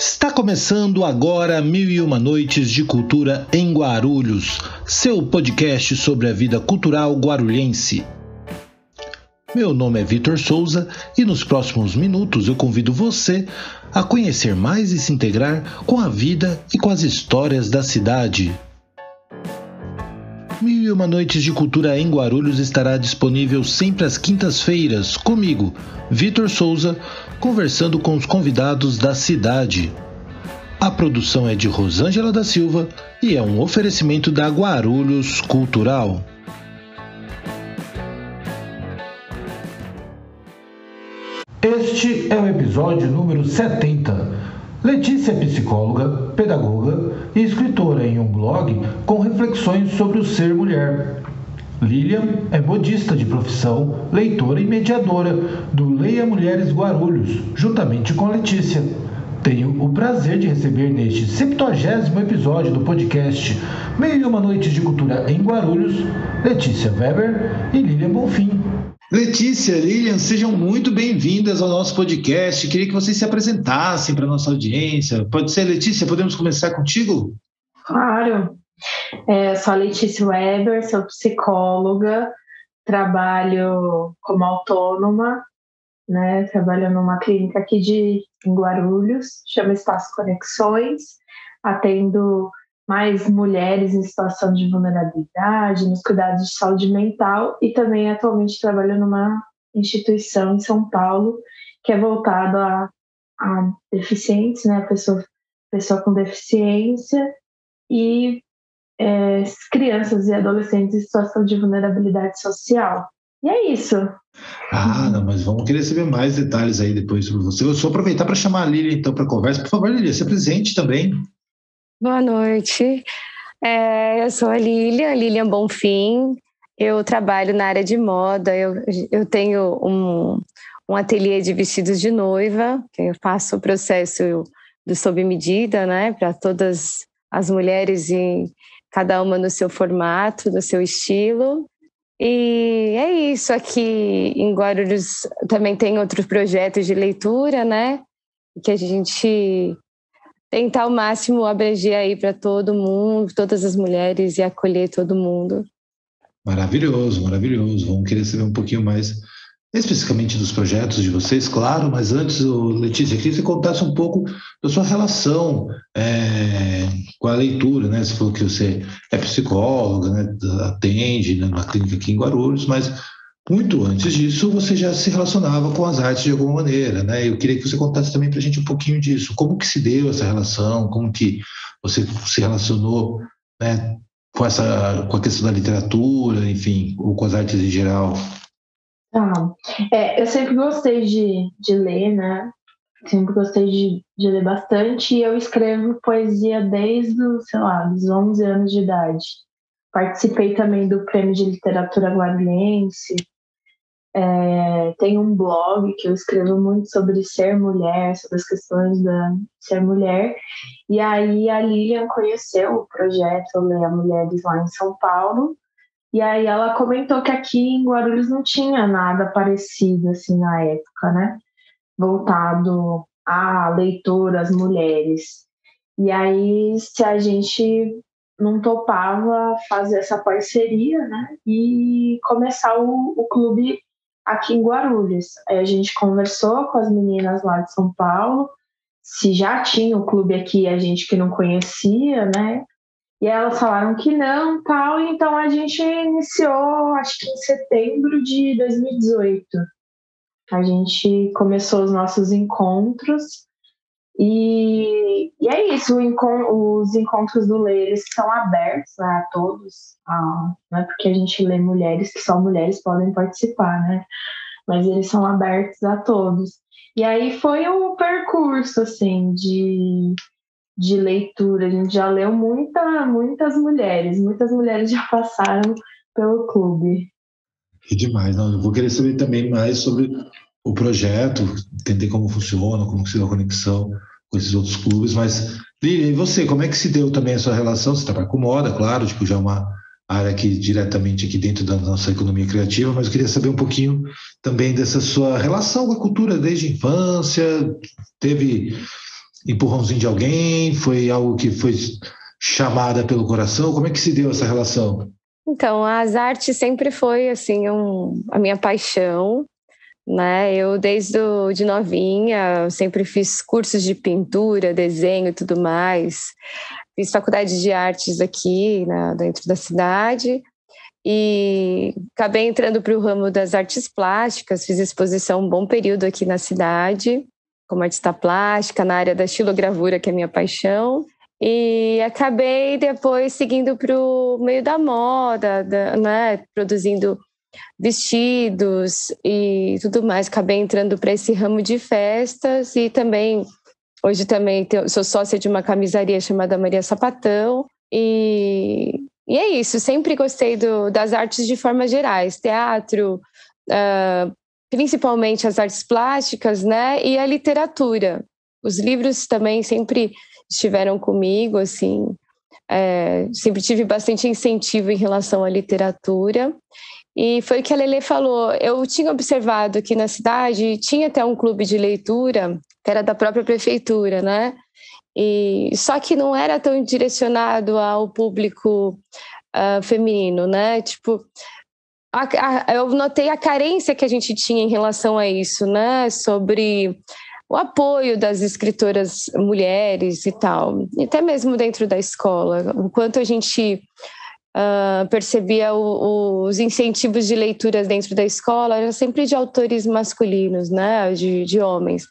Está começando agora Mil e Uma Noites de Cultura em Guarulhos, seu podcast sobre a vida cultural guarulhense. Meu nome é Vitor Souza e nos próximos minutos eu convido você a conhecer mais e se integrar com a vida e com as histórias da cidade. Uma Noites de Cultura em Guarulhos estará disponível sempre às quintas-feiras, comigo, Vitor Souza, conversando com os convidados da cidade. A produção é de Rosângela da Silva e é um oferecimento da Guarulhos Cultural. Este é o episódio número 70. Letícia é psicóloga, pedagoga e escritora em um blog com reflexões sobre o ser mulher. Lilian é modista de profissão, leitora e mediadora do Leia Mulheres Guarulhos, juntamente com Letícia. Tenho o prazer de receber neste 70 episódio do podcast Meio e uma Noite de Cultura em Guarulhos, Letícia Weber e Lilian Bonfim. Letícia, Lilian, sejam muito bem-vindas ao nosso podcast. Queria que vocês se apresentassem para a nossa audiência. Pode ser, Letícia? Podemos começar contigo? Claro. É, sou a Letícia Weber, sou psicóloga, trabalho como autônoma, né? Trabalho numa clínica aqui de em Guarulhos, chama Espaço Conexões, atendo mais mulheres em situação de vulnerabilidade, nos cuidados de saúde mental e também atualmente trabalho numa instituição em São Paulo que é voltado a, a deficientes, né? Pessoa, pessoa com deficiência e é, crianças e adolescentes em situação de vulnerabilidade social. E é isso. Ah, não, mas vamos querer saber mais detalhes aí depois sobre você. Eu só aproveitar para chamar a Lília então para conversa. Por favor, Lília, se presente também. Boa noite. É, eu sou a Lília, Lilian Bonfim. Eu trabalho na área de moda. Eu, eu tenho um, um ateliê de vestidos de noiva, eu faço o processo do sob medida, né, para todas as mulheres em cada uma no seu formato, no seu estilo. E é isso. Aqui em Guarulhos também tem outros projetos de leitura, né? Que a gente tenta ao máximo abranger aí para todo mundo, todas as mulheres e acolher todo mundo. Maravilhoso, maravilhoso. Vamos querer saber um pouquinho mais especificamente dos projetos de vocês, claro, mas antes, Letícia, queria que você contasse um pouco da sua relação é, com a leitura, né? Você falou que você é psicóloga, né? atende né? na clínica aqui em Guarulhos, mas muito antes disso você já se relacionava com as artes de alguma maneira, né? Eu queria que você contasse também para a gente um pouquinho disso, como que se deu essa relação, como que você se relacionou, né? Com essa, com a questão da literatura, enfim, ou com as artes em geral. Tá. É, eu sempre gostei de, de ler, né? Sempre gostei de, de ler bastante e eu escrevo poesia desde, sei lá, os 11 anos de idade. Participei também do Prêmio de Literatura Guarulhense. É, tem um blog que eu escrevo muito sobre ser mulher, sobre as questões da ser mulher. E aí a Lilian conheceu o projeto Leia Mulheres lá em São Paulo e aí ela comentou que aqui em Guarulhos não tinha nada parecido assim na época, né? Voltado a leitoras mulheres. E aí se a gente não topava fazer essa parceria, né? E começar o, o clube aqui em Guarulhos. Aí a gente conversou com as meninas lá de São Paulo, se já tinha o clube aqui, a gente que não conhecia, né? E elas falaram que não, tal, então a gente iniciou, acho que em setembro de 2018. A gente começou os nossos encontros e, e é isso, os encontros do Lê, eles são abertos né, a todos, não é porque a gente lê mulheres que só mulheres podem participar, né? Mas eles são abertos a todos. E aí foi um percurso, assim, de de leitura. A gente já leu muita, muitas mulheres, muitas mulheres já passaram pelo clube. Que demais, não, eu vou querer saber também mais sobre o projeto, entender como funciona, como se dá a conexão com esses outros clubes, mas Lilian, e você, como é que se deu também a sua relação? Você trabalha com moda, claro, tipo, já é uma área aqui diretamente aqui dentro da nossa economia criativa, mas eu queria saber um pouquinho também dessa sua relação com a cultura desde a infância, teve empurrãozinho de alguém? Foi algo que foi chamada pelo coração? Como é que se deu essa relação? Então, as artes sempre foi assim um, a minha paixão, né? Eu desde do, de novinha sempre fiz cursos de pintura, desenho e tudo mais. Fiz faculdade de artes aqui né, dentro da cidade e acabei entrando para o ramo das artes plásticas. Fiz exposição um bom período aqui na cidade como artista plástica na área da estilogravura, que é minha paixão. E acabei depois seguindo para o meio da moda, da, né, produzindo vestidos e tudo mais. Acabei entrando para esse ramo de festas e também, hoje também sou sócia de uma camisaria chamada Maria Sapatão. E, e é isso, sempre gostei do, das artes de formas gerais, teatro, uh, principalmente as artes plásticas, né, e a literatura. Os livros também sempre estiveram comigo, assim, é, sempre tive bastante incentivo em relação à literatura. E foi o que a Lele falou. Eu tinha observado que na cidade tinha até um clube de leitura, que era da própria prefeitura, né? E só que não era tão direcionado ao público uh, feminino, né? Tipo, a, a, eu notei a carência que a gente tinha em relação a isso, né? Sobre o apoio das escritoras mulheres e tal, e até mesmo dentro da escola, o quanto a gente uh, percebia o, os incentivos de leituras dentro da escola era sempre de autores masculinos, né, de, de homens,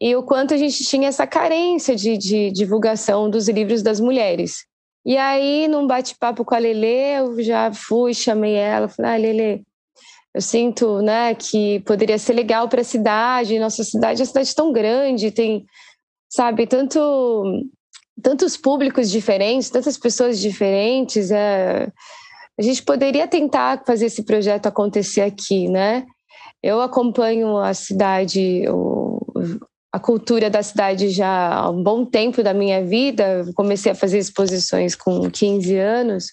e o quanto a gente tinha essa carência de, de divulgação dos livros das mulheres. E aí, num bate-papo com a Lele, eu já fui, chamei ela, falei, ah, Lele, eu sinto, né, que poderia ser legal para a cidade, nossa cidade é uma cidade tão grande, tem, sabe, tanto tantos públicos diferentes, tantas pessoas diferentes, é, a gente poderia tentar fazer esse projeto acontecer aqui, né? Eu acompanho a cidade, o, a cultura da cidade já há um bom tempo da minha vida. Comecei a fazer exposições com 15 anos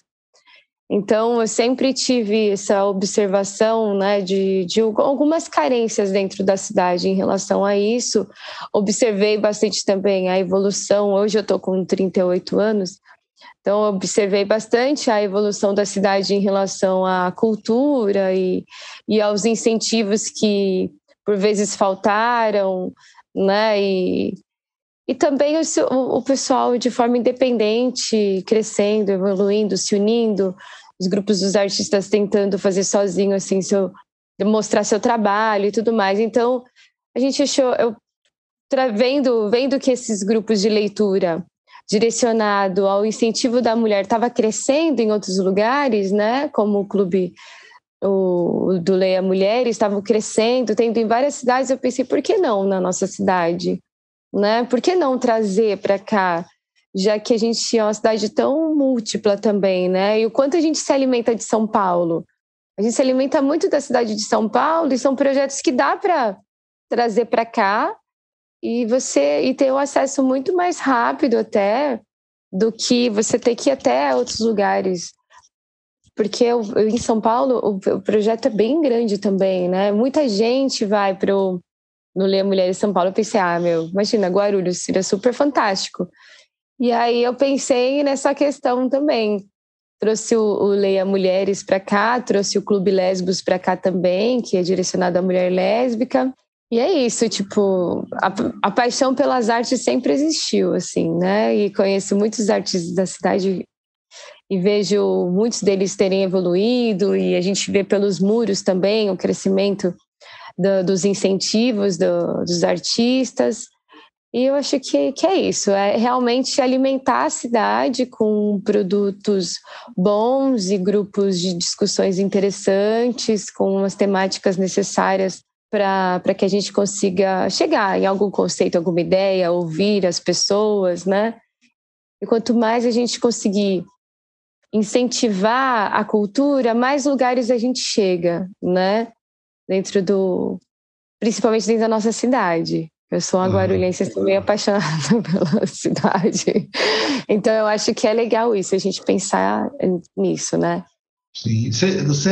então, eu sempre tive essa observação né, de, de algumas carências dentro da cidade em relação a isso. Observei bastante também a evolução. Hoje eu estou com 38 anos, então observei bastante a evolução da cidade em relação à cultura e, e aos incentivos que por vezes faltaram, né? E, e também o, o pessoal de forma independente, crescendo, evoluindo, se unindo, os grupos dos artistas tentando fazer sozinho, assim, seu, mostrar seu trabalho e tudo mais. Então, a gente achou, eu vendo, vendo que esses grupos de leitura direcionado ao incentivo da mulher estava crescendo em outros lugares, né? Como o clube o, do Leia Mulheres estavam crescendo, tendo em várias cidades. Eu pensei, por que não na nossa cidade? Né? Por que não trazer para cá, já que a gente é uma cidade tão múltipla também, né? E o quanto a gente se alimenta de São Paulo? A gente se alimenta muito da cidade de São Paulo e são projetos que dá para trazer para cá e você e ter um acesso muito mais rápido até do que você ter que ir até outros lugares. Porque eu, eu, em São Paulo o, o, projeto é bem grande também, né? Muita gente vai para o no Leia Mulheres São Paulo, eu pensei, ah, meu, imagina, Guarulhos seria super fantástico. E aí eu pensei nessa questão também. Trouxe o, Leia Mulheres para cá, trouxe o Clube Lesbos para cá também, que é direcionado à mulher lésbica. E é isso, tipo, a, a, paixão pelas artes sempre existiu, assim, né? E conheço muitos artistas da cidade e vejo muitos deles terem evoluído, e a gente vê pelos muros também o crescimento do, dos incentivos do, dos artistas. E eu acho que, que é isso, é realmente alimentar a cidade com produtos bons e grupos de discussões interessantes, com as temáticas necessárias para que a gente consiga chegar em algum conceito, alguma ideia, ouvir as pessoas, né? E quanto mais a gente conseguir incentivar a cultura, mais lugares a gente chega, né? Dentro do. principalmente dentro da nossa cidade. Eu sou uma uhum. guarulhense, sou meio apaixonada pela cidade. Então, eu acho que é legal isso, a gente pensar nisso, né? Sim. Você, você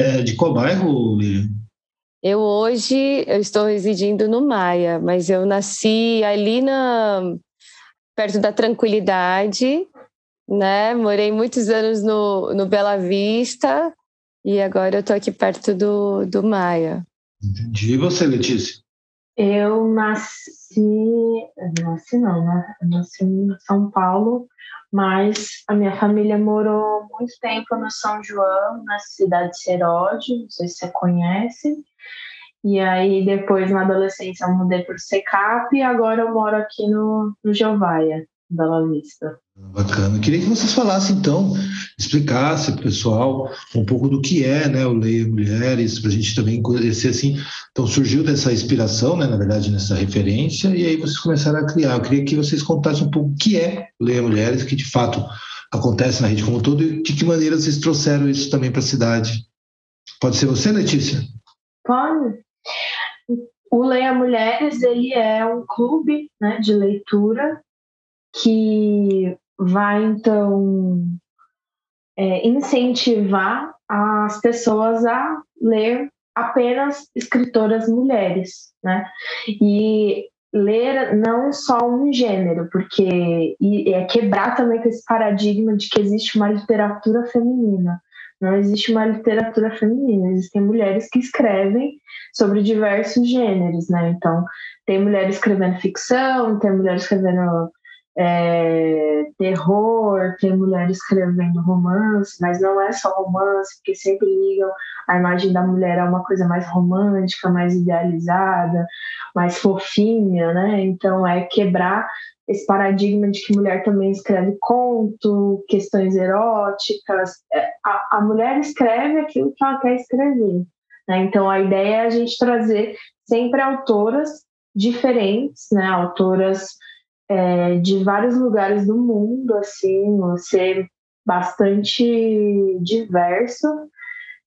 é, é de qual bairro, Lilian? Eu hoje eu estou residindo no Maia, mas eu nasci ali na perto da Tranquilidade, né? Morei muitos anos no, no Bela Vista e agora eu estou aqui perto do, do Maia. Entendi. E você, Letícia? Eu nasci, nasci não, né? Eu nasci em São Paulo, mas a minha família morou muito tempo no São João, na cidade de Seródio, não sei se você conhece. E aí depois na adolescência eu mudei para o Secap e agora eu moro aqui no, no Bela Vista. Bacana. Queria que vocês falassem, então, explicasse para o pessoal um pouco do que é né, o Leia Mulheres, para a gente também conhecer assim. Então, surgiu dessa inspiração, né, na verdade, nessa referência, e aí vocês começaram a criar. Eu queria que vocês contassem um pouco o que é o Leia Mulheres, que de fato acontece na rede como um todo, e de que maneira vocês trouxeram isso também para a cidade. Pode ser você, Letícia? Pode. O Leia Mulheres ele é um clube né, de leitura que vai então é, incentivar as pessoas a ler apenas escritoras mulheres, né? E ler não só um gênero, porque é quebrar também com esse paradigma de que existe uma literatura feminina. Não existe uma literatura feminina, existem mulheres que escrevem sobre diversos gêneros, né? Então, tem mulheres escrevendo ficção, tem mulheres escrevendo é, terror, tem mulher escrevendo romance, mas não é só romance, porque sempre ligam a imagem da mulher a uma coisa mais romântica, mais idealizada, mais fofinha, né? Então é quebrar esse paradigma de que mulher também escreve conto, questões eróticas. É, a, a mulher escreve aquilo que ela quer escrever. Né? Então a ideia é a gente trazer sempre autoras diferentes, né? Autoras é, de vários lugares do mundo, assim, ser bastante diverso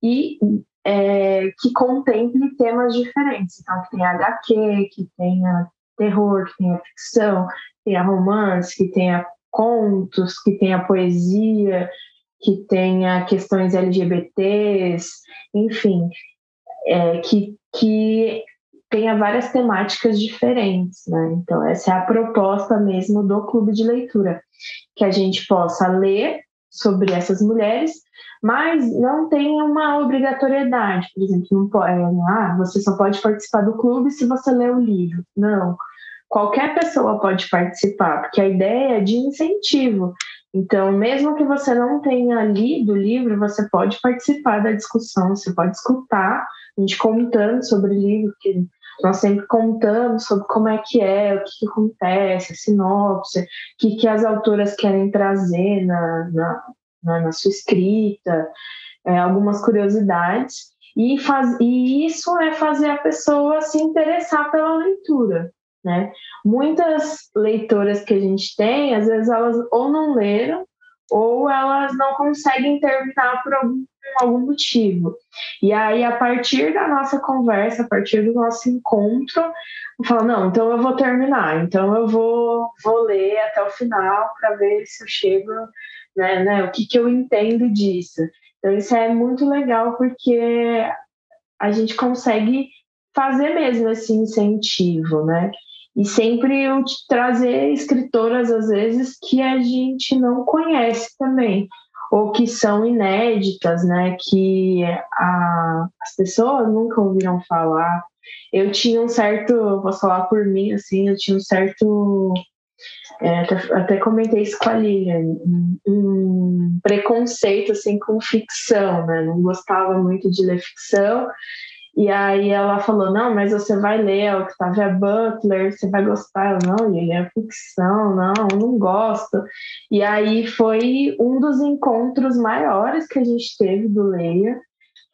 e é, que contemple temas diferentes. Então, que tenha HQ, que tenha terror, que tenha ficção, que tenha romance, que tenha contos, que tenha poesia, que tenha questões LGBTs, enfim, é, que, que tenha várias temáticas diferentes, né? Então, essa é a proposta mesmo do clube de leitura, que a gente possa ler sobre essas mulheres, mas não tem uma obrigatoriedade, por exemplo, não pode, é, ah, você só pode participar do clube se você ler o livro. Não, qualquer pessoa pode participar, porque a ideia é de incentivo. Então, mesmo que você não tenha lido o livro, você pode participar da discussão, você pode escutar a gente contando sobre o livro, que nós sempre contamos sobre como é que é, o que, que acontece, a sinopse, o que, que as autoras querem trazer na, na, na, na sua escrita, é, algumas curiosidades. E, faz, e isso é fazer a pessoa se interessar pela leitura. Né? Muitas leitoras que a gente tem, às vezes elas ou não leram ou elas não conseguem terminar por algum, algum motivo. E aí, a partir da nossa conversa, a partir do nosso encontro, eu falo, não, então eu vou terminar, então eu vou, vou ler até o final para ver se eu chego, né, né, o que, que eu entendo disso. Então, isso é muito legal porque a gente consegue fazer mesmo esse incentivo, né? E sempre eu trazer escritoras às vezes que a gente não conhece também ou que são inéditas, né? Que a, as pessoas nunca ouviram falar. Eu tinha um certo, posso falar por mim, assim, eu tinha um certo é, até, comentei isso com a Lilian, um, preconceito assim com ficção, né? Não gostava muito de ler ficção e aí ela falou, não, mas você vai ler Octavia Butler, você vai gostar. Eu, não, ele é ficção, não, não gosto. E aí foi um dos encontros maiores que a gente teve do Leia.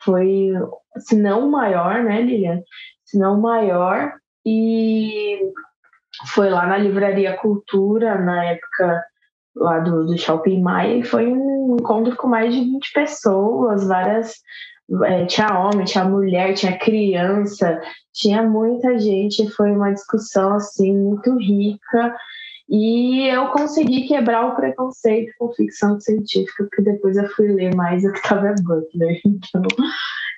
Foi, se não o maior, né, Lilian? Se não o maior. E foi lá na Livraria Cultura, na época lá do, do Shopping Maia, e foi um encontro com mais de 20 pessoas, várias é, tinha homem, tinha mulher, tinha criança, tinha muita gente, foi uma discussão assim muito rica e eu consegui quebrar o preconceito com ficção científica, porque depois eu fui ler mais Octavia Butler. Então,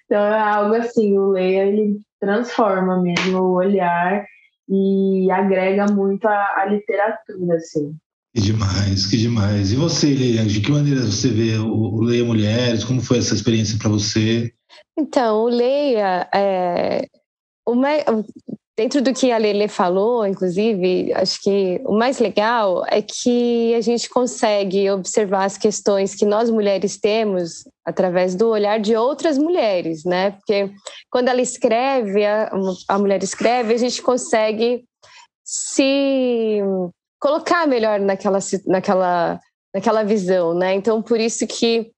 Então é algo assim, o Leia ele transforma mesmo o olhar e agrega muito a literatura, assim. Que demais, que demais. E você, Leia, de que maneira você vê o, Leia Mulheres? Como foi essa experiência para você? Então, o Leia, é, o mais, dentro do que a Lele falou, inclusive, acho que o mais legal é que a gente consegue observar as questões que nós mulheres temos através do olhar de outras mulheres, né? Porque quando ela escreve, a, a mulher escreve, a gente consegue se colocar melhor naquela, naquela, naquela visão, né? Então, por isso que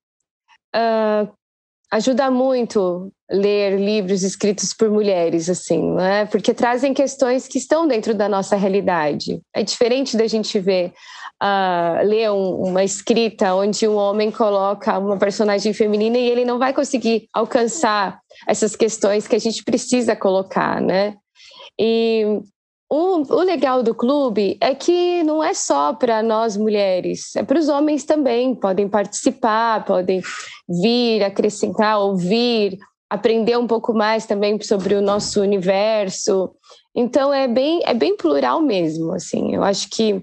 uh, ajuda muito ler livros escritos por mulheres, assim, né? Porque trazem questões que estão dentro da nossa realidade. É diferente da gente ver, uh, ler um, uma escrita onde um homem coloca uma personagem feminina e ele não vai conseguir alcançar essas questões que a gente precisa colocar, né? E o, legal do clube é que não é só para nós mulheres, é para os homens também. Podem participar, podem vir, acrescentar, ouvir, aprender um pouco mais também sobre o nosso universo. Então é bem, é bem plural mesmo. Assim, eu acho que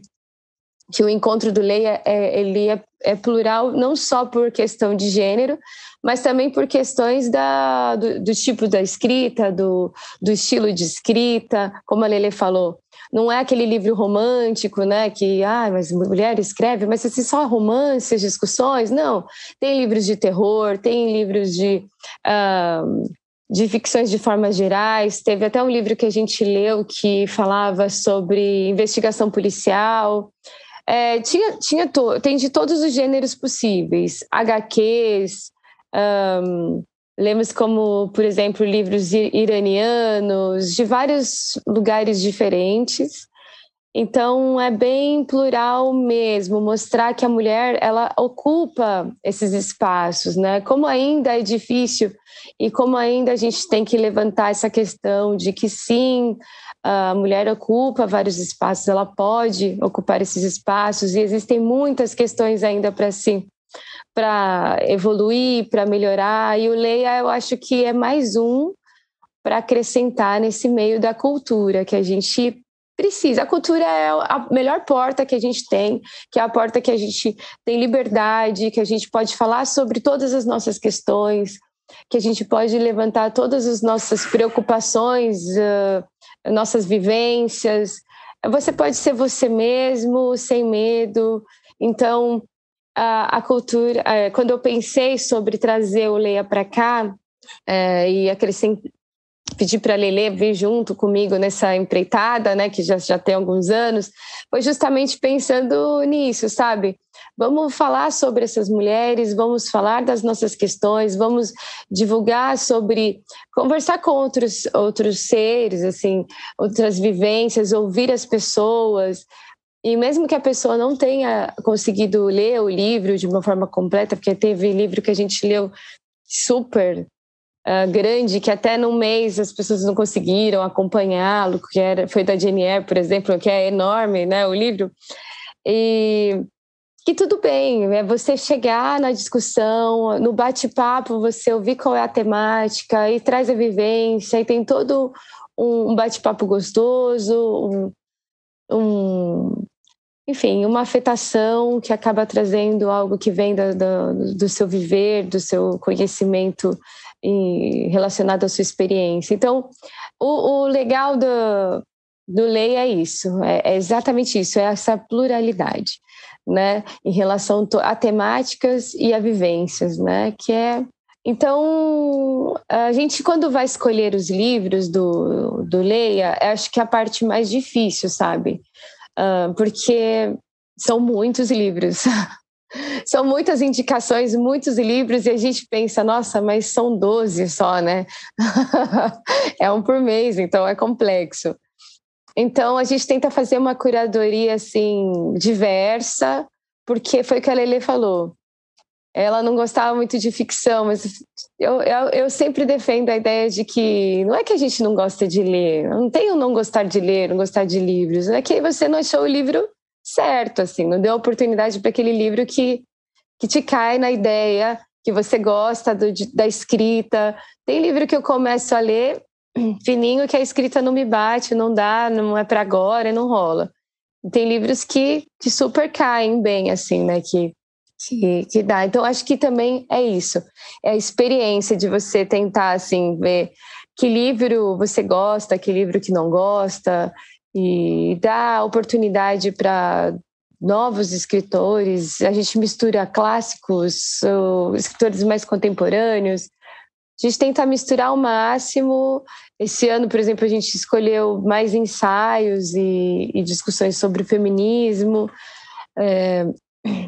que o encontro do Leia é, ele é, é, plural não só por questão de gênero, mas também por questões da, do, do tipo da escrita, do, do estilo de escrita, como a Lele falou. Não é aquele livro romântico, né? Que, ah, mas mulher escreve, mas assim, só romances, discussões. Não. Tem livros de terror, tem livros de. Uh, de ficções de formas gerais. Teve até um livro que a gente leu que falava sobre investigação policial. É, tinha, tinha to, tem de todos os gêneros possíveis, HQs, um, lemos como, por exemplo, livros iranianos, de vários lugares diferentes. Então é bem plural mesmo, mostrar que a mulher ela ocupa esses espaços, né? Como ainda é difícil e como ainda a gente tem que levantar essa questão de que sim, a mulher ocupa vários espaços, ela pode ocupar esses espaços e existem muitas questões ainda para si para evoluir, para melhorar. E o Leia, eu acho que é mais um para acrescentar nesse meio da cultura que a gente precisa. A cultura é a melhor porta que a gente tem, que é a porta que a gente tem liberdade, que a gente pode falar sobre todas as nossas questões, que a gente pode levantar todas as nossas preocupações, uh, nossas vivências. Você pode ser você mesmo, sem medo. Então, a, a cultura, uh, quando eu pensei sobre trazer o Leia para cá uh, e acrescentar pedir para a Lele vir junto comigo nessa empreitada, né, que já, já tem alguns anos, foi justamente pensando nisso, sabe? Vamos falar sobre essas mulheres, vamos falar das nossas questões, vamos divulgar sobre, conversar com outros, outros seres, assim, outras vivências, ouvir as pessoas. E mesmo que a pessoa não tenha conseguido ler o livro de uma forma completa, porque teve livro que a gente leu super uh, grande que até num mês as pessoas não conseguiram acompanhá-lo, que era, foi da Jenier, por exemplo, que é enorme, né, o livro. E que tudo bem, é você chegar na discussão, no bate-papo, você ouvir qual é a temática e traz a vivência, e tem todo um bate-papo gostoso, um, um, enfim, uma afetação que acaba trazendo algo que vem do, do, do seu viver, do seu conhecimento relacionado à sua experiência. Então, o, o legal do, do lei é isso, é, é, exatamente isso, é essa pluralidade, né, em relação a temáticas e a vivências, né, que é então, a gente, quando vai escolher os livros do, do Leia, acho que é a parte mais difícil, sabe? Porque são muitos livros. São muitas indicações, muitos livros, e a gente pensa, nossa, mas são 12 só, né? é um por mês, então é complexo. Então a gente tenta fazer uma curadoria assim diversa, porque foi o que a Lele falou. Ela não gostava muito de ficção, mas eu, eu, eu sempre defendo a ideia de que não é que a gente não gosta de ler, não tem o não gostar de ler, não gostar de livros, é que você não achou o livro certo, assim, não deu oportunidade para aquele livro que, que te cai na ideia que você gosta do, da escrita. Tem livro que eu começo a ler fininho que a escrita não me bate, não dá, não é para agora, não rola. Tem livros que, que super caem bem, assim, né? Que, que, que dá. Então, acho que também é isso. É a experiência de você tentar, assim, ver que livro você gosta, que livro que não gosta, e dar oportunidade para novos escritores. A gente mistura clássicos, escritores mais contemporâneos. A gente tenta misturar ao máximo. Esse ano, por exemplo, a gente escolheu mais ensaios e, e discussões sobre feminismo, é,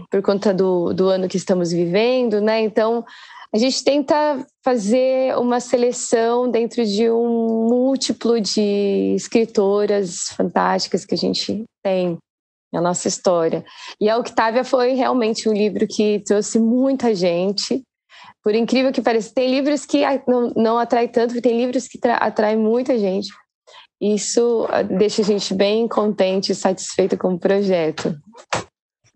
por conta do, do ano que estamos vivendo, né? Então, a gente tenta fazer uma seleção dentro de um múltiplo de escritoras fantásticas que a gente tem na nossa história. E a Octávia foi realmente um livro que trouxe muita gente. Por incrível que pareça, tem livros que não, não atrai tanto, tem livros que atraem muita gente. Isso ah, deixa a gente bem contente e satisfeito com o projeto.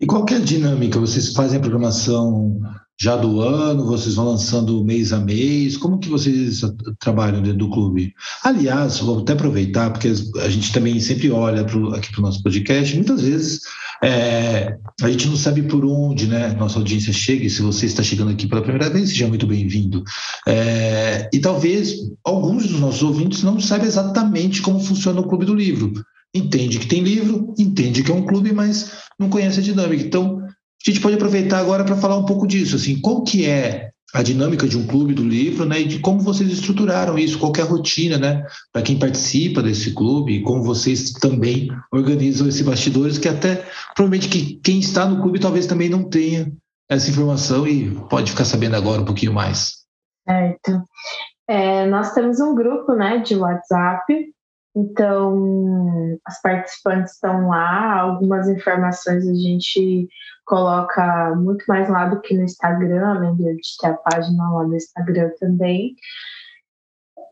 E qual é a dinâmica? Vocês fazem a programação já do ano? Vocês vão lançando mês a mês? Como que vocês trabalham dentro do clube? Aliás, vou até aproveitar, porque a gente também sempre olha pro, aqui para o nosso podcast, muitas vezes é, a gente não sabe por onde né, nossa audiência chega, e se você está chegando aqui pela primeira vez, seja muito bem-vindo. É, e talvez alguns dos nossos ouvintes não saibam exatamente como funciona o Clube do Livro. Entende que tem livro, entende que é um clube, mas não conhece a dinâmica. Então, a gente pode aproveitar agora para falar um pouco disso, assim, qual que é a dinâmica de um clube do livro, né, e de como vocês estruturaram isso, qual é a rotina, né, para quem participa desse clube, como vocês também organizam esses bastidores, que até provavelmente que quem está no clube talvez também não tenha essa informação e pode ficar sabendo agora um pouquinho mais. Certo. É, nós temos um grupo, né, de WhatsApp então, as participantes estão lá, algumas informações a gente coloca muito mais lá do que no Instagram, além de ter a página lá no Instagram também.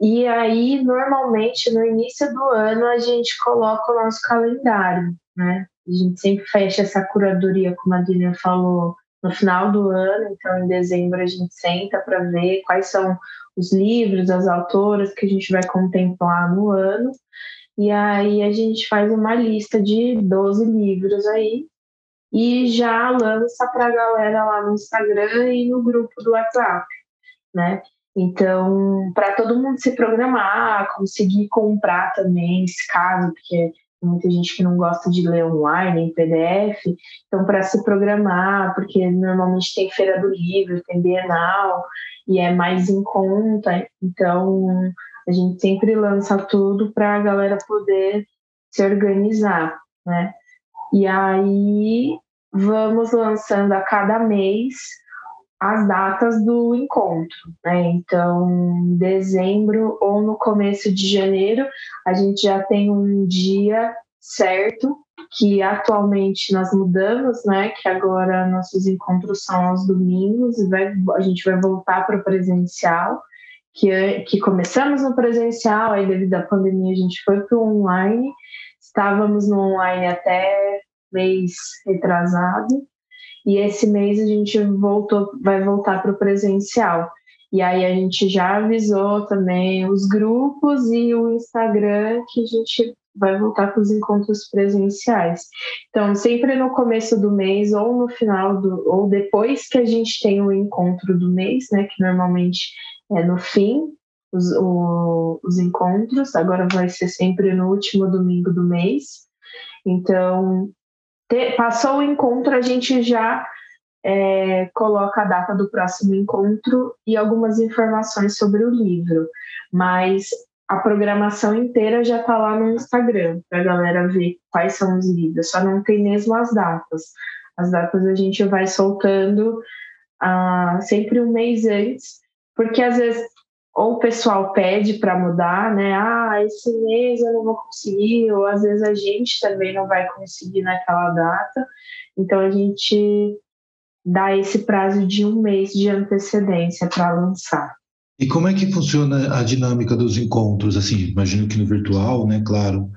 E aí, normalmente, no início do ano, a gente coloca o nosso calendário, né? A gente sempre fecha essa curadoria, como a Dina falou, no final do ano, então em dezembro a gente senta para ver quais são os livros, as autoras que a gente vai contemplar no ano. E aí a gente faz uma lista de 12 livros aí e já lança para a galera lá no Instagram e no grupo do WhatsApp, né? Então, para todo mundo se programar, conseguir comprar também, se caso, porque muita gente que não gosta de ler online, em PDF, então para se programar, porque normalmente tem feira do livro, tem Bienal, e é mais em conta, então a gente sempre lança tudo para a galera poder se organizar, né? E aí vamos lançando a cada mês as datas do encontro, né? Então, em dezembro ou no começo de janeiro, a gente já tem um dia certo que atualmente nós mudamos, né? Que agora nossos encontros são aos domingos e vai, a gente vai voltar para o presencial. Que, que começamos no presencial, aí devido à pandemia a gente foi para o online. Estávamos no online até mês retrasado e esse mês a gente voltou, vai voltar para o presencial. E aí a gente já avisou também os grupos e o Instagram que a gente vai voltar para os encontros presenciais. Então, sempre no começo do mês ou no final do ou depois que a gente tem o encontro do mês, né, que normalmente é no fim os, o, os encontros, agora vai ser sempre no último domingo do mês. Então, ter, passou o encontro, a gente já é, coloca a data do próximo encontro e algumas informações sobre o livro. Mas a programação inteira já está lá no Instagram, para a galera ver quais são os livros, só não tem mesmo as datas. As datas a gente vai soltando ah, sempre um mês antes, porque às vezes ou o pessoal pede para mudar, né? Ah, esse mês eu não vou conseguir, ou às vezes a gente também não vai conseguir naquela data. Então a gente dá esse prazo de um mês de antecedência para lançar. E como é que funciona a dinâmica dos encontros? Assim, imagino que no virtual, né? Claro,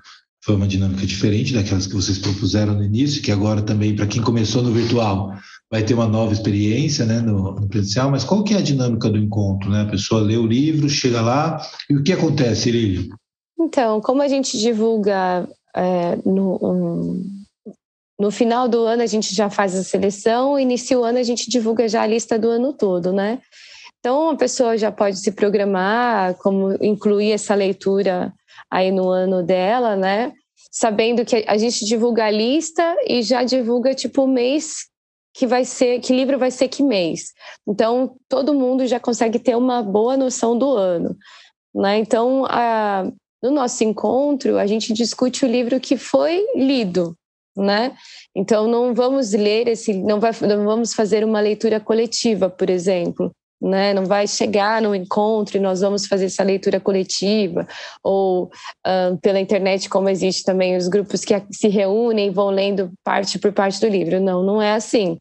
foi uma dinâmica diferente daquelas que vocês propuseram no início, que agora também, para quem começou no virtual, vai ter uma nova experiência né, no, no, presencial, mas qual que é a dinâmica do encontro? Né? A pessoa lê o livro, chega lá, e o que acontece, Lili? Então, como a gente divulga é, no, um, no final do ano, a gente já faz a seleção, inicia o ano, a gente divulga já a lista do ano todo, né? Então, a pessoa já pode se programar, como incluir essa leitura aí no ano dela, né? Sabendo que a gente divulga a lista e já divulga, tipo, o mês que vai ser, que livro vai ser que mês. Então, todo mundo já consegue ter uma boa noção do ano. Né? Então, a, no nosso encontro, a gente discute o livro que foi lido. Né? Então, não vamos ler esse, não, vai, não vamos fazer uma leitura coletiva, por exemplo. Né? Não vai chegar no encontro e nós vamos fazer essa leitura coletiva, ou uh, pela internet, como existe também os grupos que se reúnem e vão lendo parte por parte do livro. Não, não é assim.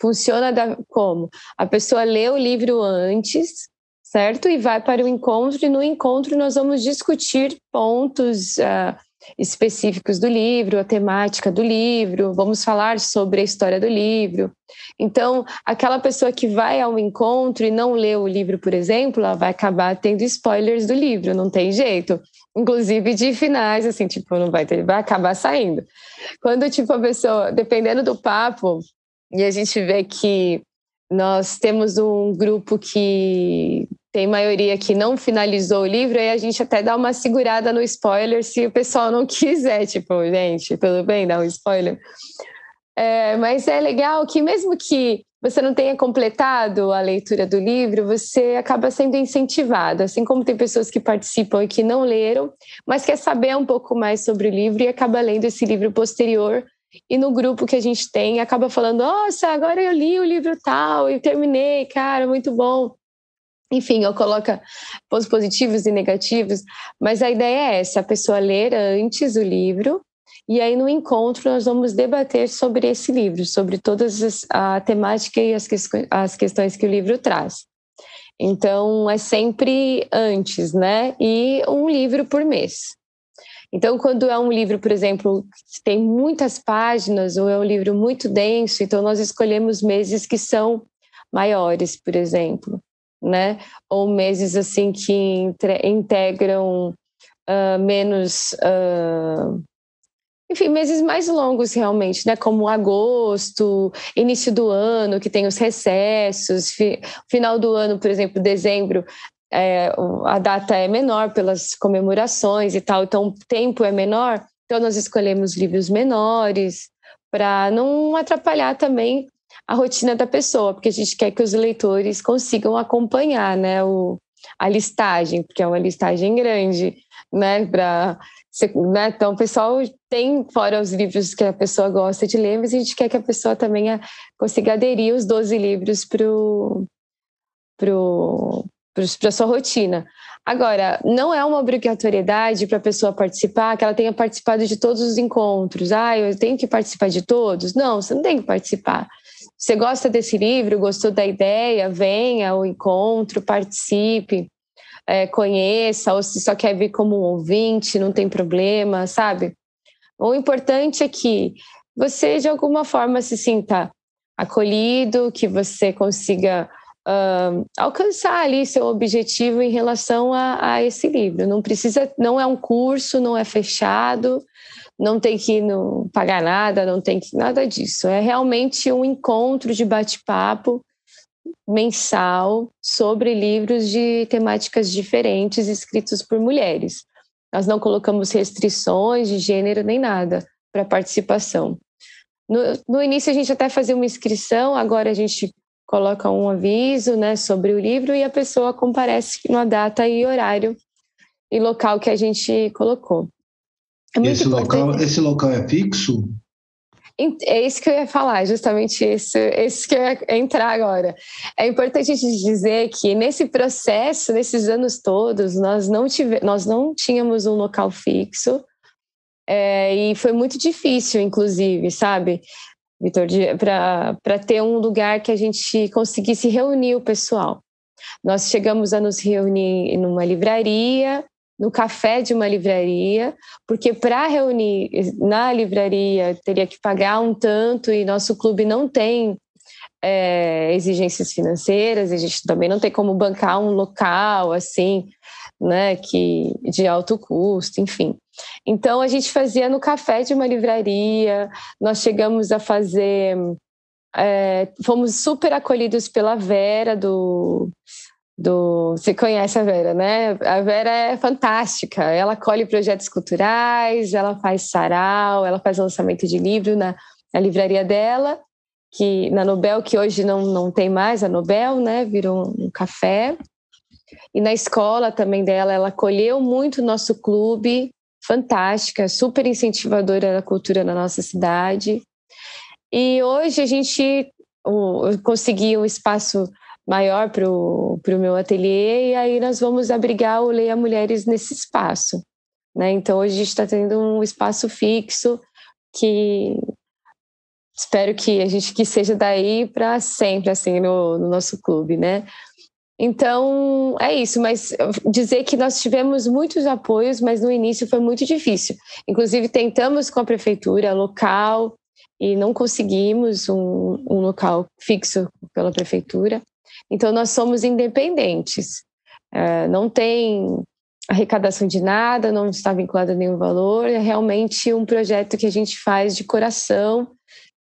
Funciona da, como? A pessoa lê o livro antes, certo? E vai para o encontro, e no encontro nós vamos discutir pontos. Uh, específicos do livro, a temática do livro, vamos falar sobre a história do livro. Então, aquela pessoa que vai ao encontro e não lê o livro, por exemplo, ela vai acabar tendo spoilers do livro, não tem jeito. Inclusive de finais, assim, tipo, não vai ter, vai acabar saindo. Quando, tipo, a pessoa, dependendo do papo, e a gente vê que nós temos um grupo que tem maioria que não finalizou o livro, aí a gente até dá uma segurada no spoiler se o pessoal não quiser, tipo, gente, tudo bem, dá um spoiler. É, mas é legal que mesmo que você não tenha completado a leitura do livro, você acaba sendo incentivado, assim como tem pessoas que participam e que não leram, mas quer saber um pouco mais sobre o livro e acaba lendo esse livro posterior. E no grupo que a gente tem, acaba falando: Nossa, agora eu li o livro tal e terminei, cara, muito bom enfim, eu coloca pontos positivos e negativos, mas a ideia é essa: a pessoa ler antes o livro, e aí no encontro nós vamos debater sobre esse livro, sobre todas as, a temática e as, as questões que o livro traz. Então é sempre antes, né? E um livro por mês. Então, quando é um livro, por exemplo, que tem muitas páginas ou é um livro muito denso, então nós escolhemos meses que são maiores, por exemplo né? Ou meses assim que integram uh, menos, uh, enfim, meses mais longos realmente, né? Como agosto, início do ano, que tem os recessos, fi, final do ano, por exemplo, dezembro. É, a data é menor pelas comemorações e tal, então o tempo é menor, então nós escolhemos livros menores para não atrapalhar também a rotina da pessoa, porque a gente quer que os leitores consigam acompanhar né, o, a listagem, porque é uma listagem grande, né? Pra, né? Então, o pessoal tem, fora os livros que a pessoa gosta de ler, mas a gente quer que a pessoa também a, consiga aderir os 12 livros para pro, pro, a sua rotina. Agora, não é uma obrigatoriedade para a pessoa participar, que ela tenha participado de todos os encontros. Ah, eu tenho que participar de todos? Não, você não tem que participar. Você gosta desse livro, gostou da ideia, venha ao encontro, participe, é, conheça, ou se só quer vir como um ouvinte, não tem problema, sabe? O importante é que você, de alguma forma, se sinta acolhido, que você consiga uh, alcançar ali seu objetivo em relação a, a, esse livro. Não precisa, não é um curso, não é fechado, não tem que pagar nada, não tem que nada disso. É realmente um encontro de bate-papo mensal sobre livros de temáticas diferentes escritos por mulheres. Nós não colocamos restrições de gênero nem nada para participação. No, no, início a gente até fazia uma inscrição, agora a gente coloca um aviso né, sobre o livro e a pessoa comparece na data e horário e local que a gente colocou. É esse, local, esse local é fixo? É isso que eu ia falar, justamente isso, isso que eu ia entrar agora. É importante a gente dizer que nesse processo, nesses anos todos, nós não, tive, nós não tínhamos um local fixo é, e foi muito difícil, inclusive, sabe, Vitor, para ter um lugar que a gente conseguisse reunir o pessoal. Nós chegamos a nos reunir numa livraria, no café de uma livraria, porque para reunir na livraria teria que pagar um tanto e nosso clube não tem é, exigências financeiras, a gente também não tem como bancar um local assim, né, que de alto custo, enfim. Então a gente fazia no café de uma livraria, nós chegamos a fazer, é, fomos super acolhidos pela Vera do do. Você conhece a Vera, né? A Vera é fantástica. Ela acolhe projetos culturais, ela faz sarau, ela faz lançamento de livro na, na livraria dela, que na Nobel, que hoje não, não tem mais a Nobel, né? Virou um café. E na escola também dela, ela acolheu muito o nosso clube, fantástica, super incentivadora da cultura na nossa cidade. E hoje a gente consegui um espaço maior para o meu ateliê e aí nós vamos abrigar o Leia Mulheres nesse espaço. Né? Então hoje a gente está tendo um espaço fixo que espero que a gente que seja daí para sempre assim no, no, nosso clube, né? Então é isso, mas dizer que nós tivemos muitos apoios, mas no início foi muito difícil. Inclusive tentamos com a prefeitura local e não conseguimos um, um local fixo pela prefeitura. Então, nós somos independentes. É, não tem arrecadação de nada, não está vinculado a nenhum valor, é realmente um projeto que a gente faz de coração,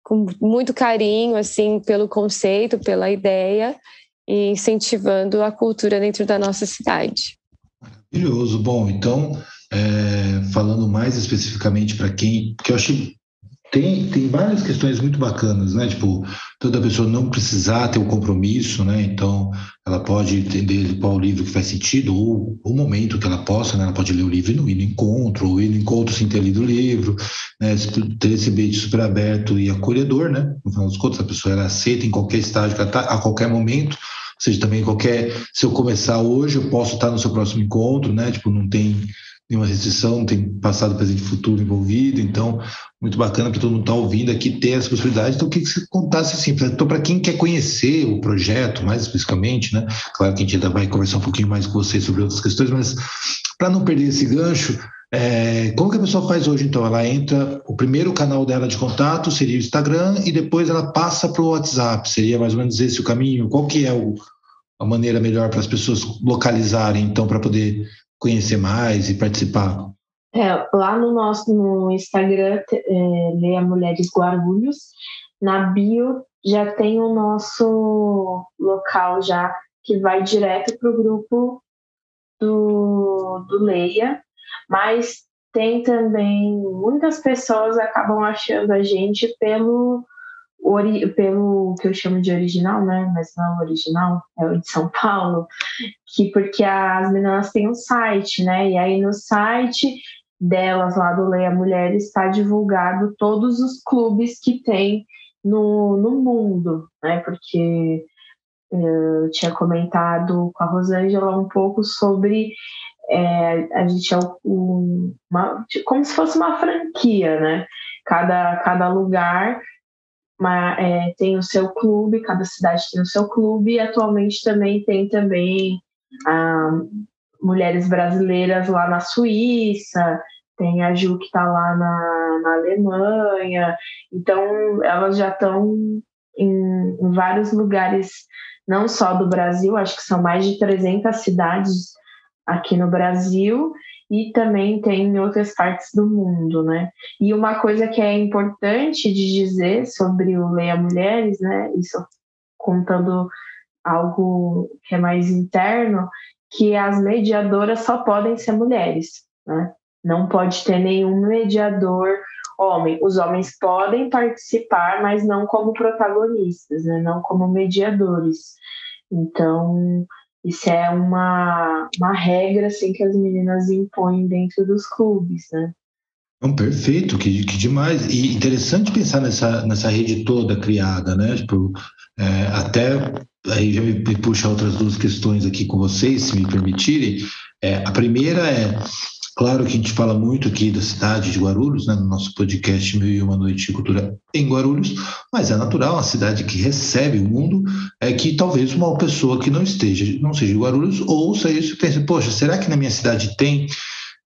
com muito carinho, assim, pelo conceito, pela ideia e incentivando a cultura dentro da nossa cidade. Maravilhoso. Bom, então, é, falando mais especificamente para quem, que eu achei tem, tem várias questões muito bacanas, né? Tipo, toda pessoa não precisar ter o um compromisso, né? Então, ela pode entender qual livro que faz sentido, ou o momento que ela possa, né? Ela pode ler o livro e não ir no encontro, ou ir no encontro sem ter lido o livro, né? Ter esse ambiente super aberto e acolhedor, né? No final dos contos, a pessoa ela aceita em qualquer estágio, tá, a qualquer momento, ou seja, também qualquer. Se eu começar hoje, eu posso estar no seu próximo encontro, né? Tipo, não tem nenhuma restrição, tem passado, presente e futuro envolvido, então muito bacana para todo mundo estar tá ouvindo aqui ter essa possibilidade. Então, queria que você contasse assim, então, para quem quer conhecer o projeto mais especificamente, né? Claro que a gente ainda vai conversar um pouquinho mais com vocês sobre outras questões, mas para não perder esse gancho, é, como que a pessoa faz hoje, então? Ela entra, o primeiro canal dela de contato seria o Instagram e depois ela passa para o WhatsApp. Seria mais ou menos esse o caminho? Qual que é o, a maneira melhor para as pessoas localizarem, então, para poder conhecer mais e participar? É, lá no nosso no Instagram, é, Leia Mulheres Guarulhos, na bio já tem o nosso local já que vai direto para o grupo do, do Leia, mas tem também muitas pessoas acabam achando a gente pelo pelo que eu chamo de original, né? Mas não é original, é o de São Paulo, que porque as meninas têm um site, né? E aí no site delas lá do Leia Mulher está divulgado todos os clubes que tem no, no mundo, né? Porque eh, eu tinha comentado com a Rosângela um pouco sobre é, a gente é um, uma, como se fosse uma franquia, né? Cada, cada lugar uma, é, tem o seu clube, cada cidade tem o seu clube, e atualmente também tem também ah, mulheres brasileiras lá na Suíça, tem a Ju que está lá na, na Alemanha, então elas já estão em, em, vários lugares, não só do Brasil, acho que são mais de 300 cidades aqui no Brasil, e também tem em outras partes do mundo, né? E uma coisa que é importante de dizer sobre o Leia Mulheres, né? Isso contando algo que é mais interno, que as mediadoras só podem ser mulheres, né? Não pode ter nenhum mediador homem. Os homens podem participar, mas não como protagonistas, né? não como mediadores. Então, isso é uma, uma regra assim, que as meninas impõem dentro dos clubes, né? Não, perfeito, que, que demais. E interessante pensar nessa, nessa rede toda criada, né? Tipo, é, até aí já me puxa outras duas questões aqui com vocês, se me permitirem. É, a primeira é Claro que a gente fala muito aqui da cidade de Guarulhos, né, no nosso podcast Mil e Uma Noite de Cultura em Guarulhos, mas é natural, a cidade que recebe o mundo, é que talvez uma pessoa que não esteja, não seja de Guarulhos, ouça isso e pense, poxa, será que na minha cidade tem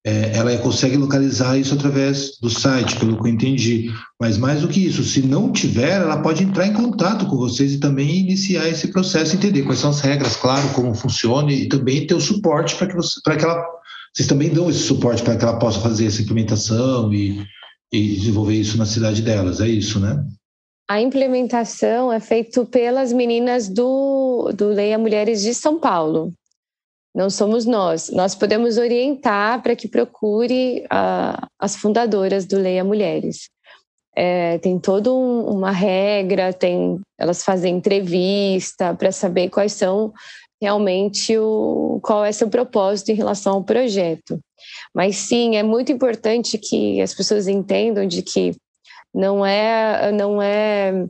é, ela consegue localizar isso através do site, pelo que eu entendi. Mas mais do que isso, se não tiver, ela pode entrar em contato com vocês e também iniciar esse processo, entender quais são as regras, claro, como funciona e também ter o suporte para que você, que ela, vocês também dão esse suporte para que ela possa fazer essa implementação e, e desenvolver isso na cidade delas. É isso, né? A implementação é feita pelas meninas do, do Leia Mulheres de São Paulo não somos nós. Nós podemos orientar para que procure uh, as fundadoras do Leia Mulheres. É, tem toda um, uma regra, tem, elas fazem entrevista para saber quais são realmente o qual é seu propósito em relação ao projeto. Mas sim, é muito importante que as pessoas entendam de que não é não é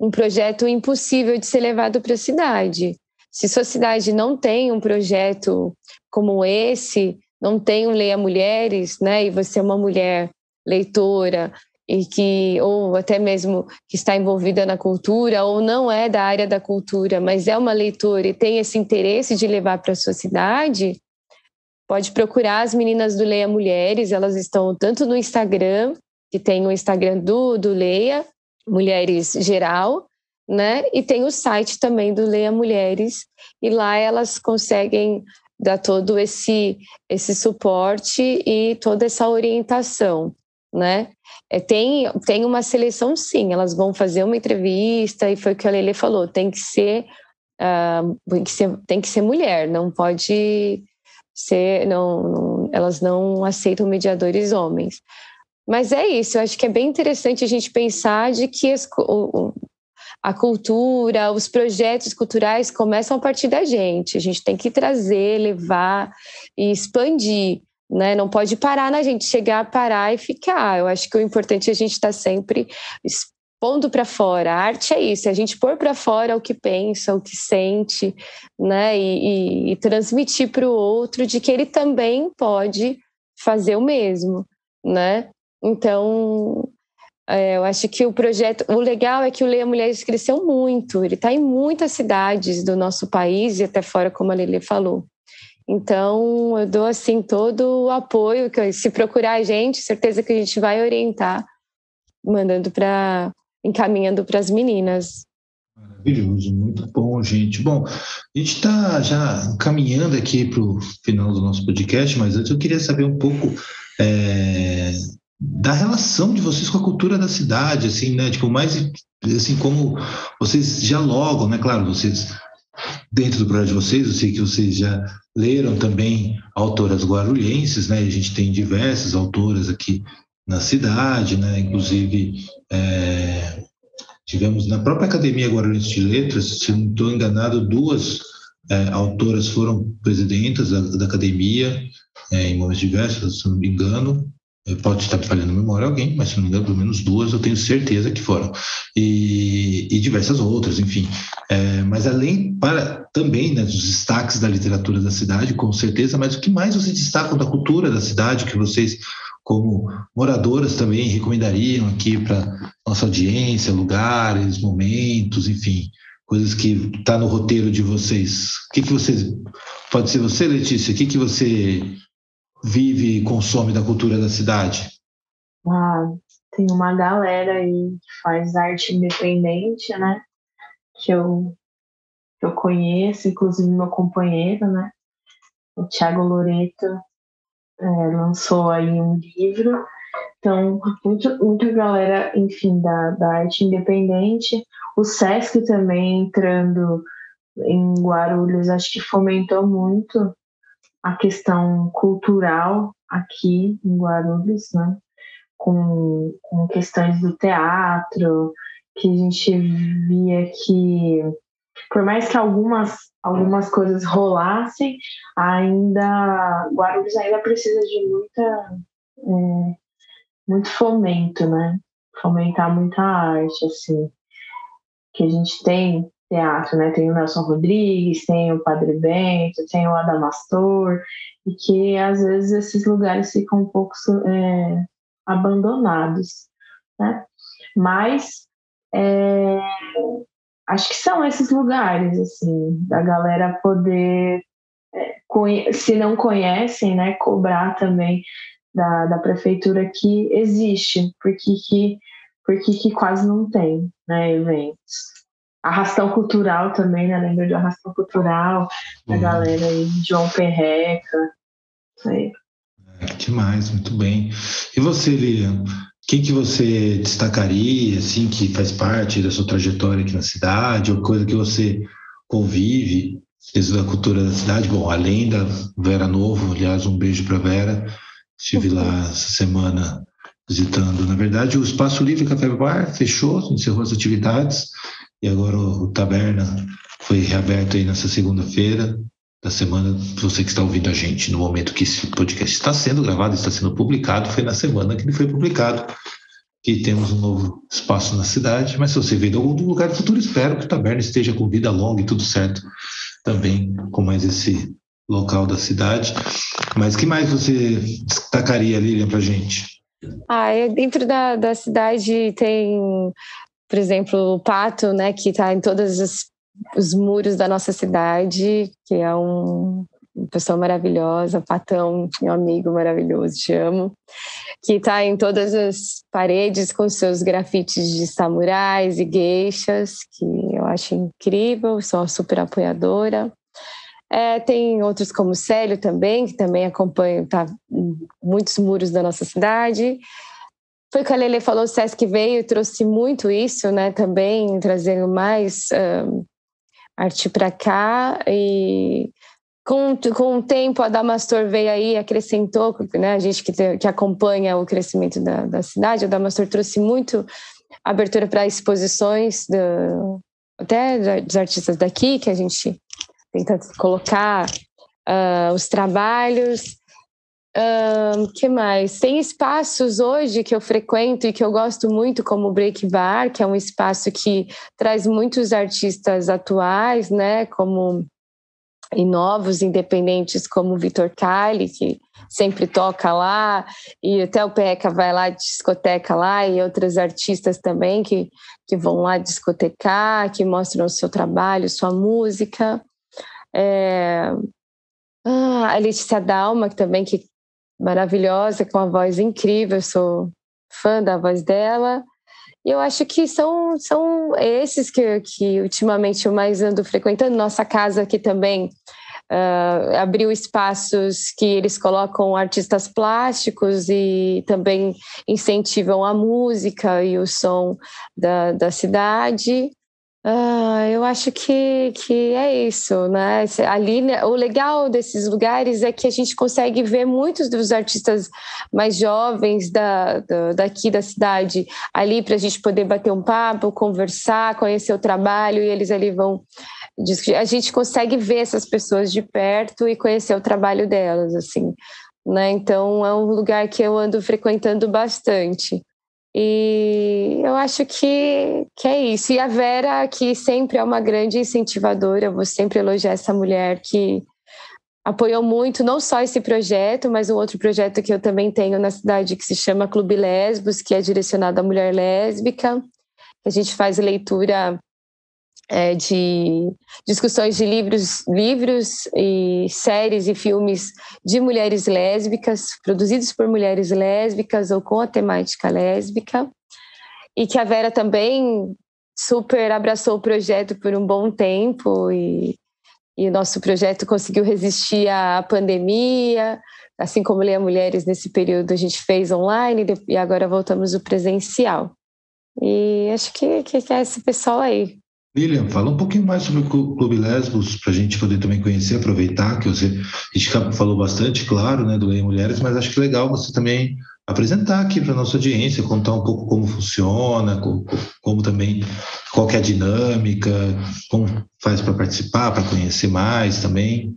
um projeto impossível de ser levado para a cidade. Se sua cidade não tem um projeto como esse, não tem um Leia Mulheres, né, e você é uma mulher leitora e que ou até mesmo que está envolvida na cultura ou não é da área da cultura, mas é uma leitora e tem esse interesse de levar para a sua cidade, pode procurar as meninas do Leia Mulheres, elas estão tanto no Instagram, que tem o Instagram do, do Leia Mulheres Geral, né? E tem o site também do Leia Mulheres, e lá elas conseguem dar todo esse, esse suporte e toda essa orientação, né? É, tem, tem uma seleção, sim, elas vão fazer uma entrevista, e foi o que a Lele falou, tem que ser, uh, tem, que ser tem que ser mulher, não pode ser, não, não, elas não aceitam mediadores homens. Mas é isso, eu acho que é bem interessante a gente pensar de que as, o, a cultura, os projetos culturais começam a partir da gente. A gente tem que trazer, levar e expandir. Né? Não pode parar na gente, chegar, parar e ficar. Eu acho que o importante é a gente estar tá sempre pondo para fora. A arte é isso, é a gente pôr para fora o que pensa, o que sente, né? E, e, e transmitir para o outro de que ele também pode fazer o mesmo, né? Então, é, eu acho que o projeto, o legal é que o Leia Mulheres cresceu muito. Ele está em muitas cidades do nosso país e até fora, como a Lili falou. Então, eu dou assim todo o apoio que se procurar a gente, certeza que a gente vai orientar, mandando para encaminhando para as meninas. Maravilhoso, muito bom, gente. Bom, a gente está já caminhando aqui para o final do nosso podcast, mas antes eu queria saber um pouco é, da relação de vocês com a cultura da cidade, assim, né? Tipo, mais assim como vocês dialogam, né? Claro, vocês dentro do projeto de vocês, eu sei que vocês já leram também autoras guarulhenses, né? A gente tem diversas autoras aqui na cidade, né? Inclusive é, tivemos na própria Academia Guarulhense de Letras, se não estou enganado, duas é, autoras foram presidentas da, da academia é, em momentos diversos, se não me engano, pode estar falhando a memória alguém, mas se não me engano, pelo menos duas eu tenho certeza que foram. E, e diversas outras, enfim. É, mas além, para também né, dos destaques da literatura da cidade, com certeza, mas o que mais vocês destacam da cultura da cidade, que vocês, como moradoras, também recomendariam aqui para nossa audiência, lugares, momentos, enfim, coisas que está no roteiro de vocês. O que, que vocês. Pode ser você, Letícia, o que, que você vive e consome da cultura da cidade? Ah, tem uma galera aí que faz arte independente, né? Que eu, que eu conheço, inclusive meu companheiro, né? O Thiago Loreto é, lançou aí um livro. Então, muito, muita galera, enfim, da, da arte independente. O Sesc também entrando em Guarulhos, acho que fomentou muito a questão cultural aqui em Guarulhos, né? Com, com questões do teatro, que a gente via que, por mais que algumas, algumas coisas rolassem, ainda Guarulhos ainda precisa de muita é, muito fomento, né? Fomentar muita arte, assim, que a gente tem teatro, né? Tem o Nelson Rodrigues, tem o Padre Bento, tem o Adamastor, e que às vezes esses lugares ficam um pouco é, abandonados, né? Mas é, acho que são esses lugares, assim, da galera poder é, se não conhecem, né, cobrar também da, da prefeitura que existe, porque que, porque que quase não tem né, eventos. Arrastão cultural também, né? Lembro de arrastão cultural, a uhum. galera aí, João Perreca. Aí. É, demais, muito bem. E você, Lilian? Quem que você destacaria, assim, que faz parte da sua trajetória aqui na cidade, ou coisa que você convive, desde da cultura da cidade? Bom, além da Vera Novo, aliás, um beijo para Vera. Estive lá essa semana visitando. Na verdade, o Espaço Livre Café Bar fechou, encerrou as atividades, e agora o, Taberna foi reaberto aí nessa segunda-feira da semana. Você que está ouvindo a gente no momento que esse podcast está sendo gravado, está sendo publicado, foi na semana que ele foi publicado. Que temos um novo espaço na cidade, mas se você veio de algum lugar do futuro, espero que o Taberna esteja com vida longa e tudo certo também com mais esse local da cidade. Mas que mais você destacaria, Lilian, para gente? Ah, dentro da, da cidade tem por exemplo, o pato, né, que está em todos os, os, muros da nossa cidade, que é um, uma pessoa maravilhosa, patão, meu amigo maravilhoso, te amo, que está em todas as paredes com seus grafites de samurais e geixas, que eu acho incrível, sou uma super apoiadora. É, tem outros como Célio também, que também acompanha tá, muitos muros da nossa cidade. Foi o que a Lele falou, o Sesc veio e trouxe muito isso, né? Também trazendo mais um, arte para cá e com, com o tempo a Damastor veio aí acrescentou, né? A gente que, que acompanha o crescimento da, da cidade, a Damastor trouxe muito abertura para exposições do, até dos artistas daqui que a gente tenta colocar uh, os trabalhos um, que mais? Tem espaços hoje que eu frequento e que eu gosto muito, como o Break Bar, que é um espaço que traz muitos artistas atuais, né? Como e novos independentes como Vitor Kali, que sempre toca lá, e até o Peca vai lá discoteca lá, e outros artistas também que, que vão lá discotecar, que mostram o seu trabalho, sua música. É... Ah, a Letícia Dalma, que também que maravilhosa, com uma voz incrível, sou fã da voz dela. E eu acho que são, são esses que, que ultimamente eu mais ando frequentando. Nossa casa aqui também uh, abriu espaços que eles colocam artistas plásticos e também incentivam a música e o som da, da cidade. Ah, eu acho que, que é isso, né? Ali, né, o legal desses lugares é que a gente consegue ver muitos dos artistas mais jovens da, da daqui da cidade ali para a gente poder bater um papo, conversar, conhecer o trabalho e eles ali vão a gente consegue ver essas pessoas de perto e conhecer o trabalho delas, assim, né? Então é um lugar que eu ando frequentando bastante. E eu acho que, que é isso. E a Vera, que sempre é uma grande incentivadora, eu vou sempre elogiar essa mulher que apoiou muito, não só esse projeto, mas um outro projeto que eu também tenho na cidade que se chama Clube Lesbos, que é direcionado à mulher lésbica. A gente faz leitura é, de discussões de livros, livros e séries e filmes de mulheres lésbicas, produzidos por mulheres lésbicas ou com a temática lésbica, e que a Vera também super abraçou o projeto por um bom tempo e, e o nosso projeto conseguiu resistir à pandemia, assim como Leia Mulheres nesse período a gente fez online e agora voltamos o presencial. E acho que, que é esse pessoal aí. William, fala um pouquinho mais sobre o Clube Lesbos, para a gente poder também conhecer, aproveitar, que você, a gente falou bastante, claro, né, do Lei Mulheres, mas acho que legal você também apresentar aqui para nossa audiência, contar um pouco como funciona, como, como também, qual é a dinâmica, como faz para participar, para conhecer mais também.